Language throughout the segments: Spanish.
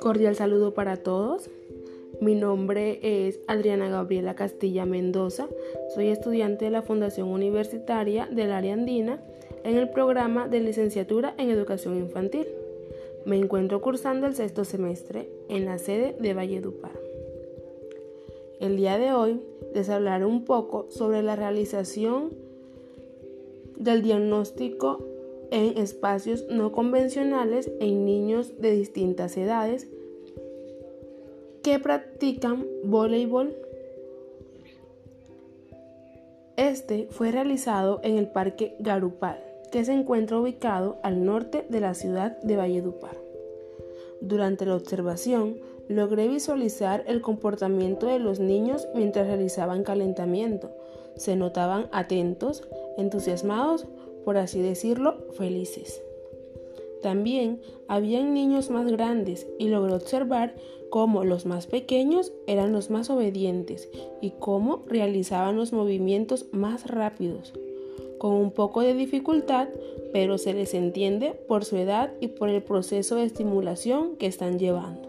Cordial saludo para todos. Mi nombre es Adriana Gabriela Castilla Mendoza. Soy estudiante de la Fundación Universitaria del Área Andina en el programa de licenciatura en Educación Infantil. Me encuentro cursando el sexto semestre en la sede de Valledupar. El día de hoy les hablaré un poco sobre la realización del diagnóstico en espacios no convencionales en niños de distintas edades que practican voleibol. Este fue realizado en el Parque Garupal, que se encuentra ubicado al norte de la ciudad de Valledupar. Durante la observación, logré visualizar el comportamiento de los niños mientras realizaban calentamiento. Se notaban atentos, entusiasmados, por así decirlo, felices. También habían niños más grandes y logré observar cómo los más pequeños eran los más obedientes y cómo realizaban los movimientos más rápidos. Con un poco de dificultad, pero se les entiende por su edad y por el proceso de estimulación que están llevando.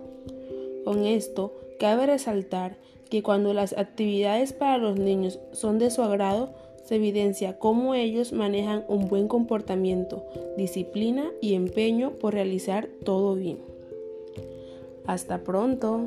Con esto, cabe resaltar que cuando las actividades para los niños son de su agrado, se evidencia cómo ellos manejan un buen comportamiento, disciplina y empeño por realizar todo bien. Hasta pronto.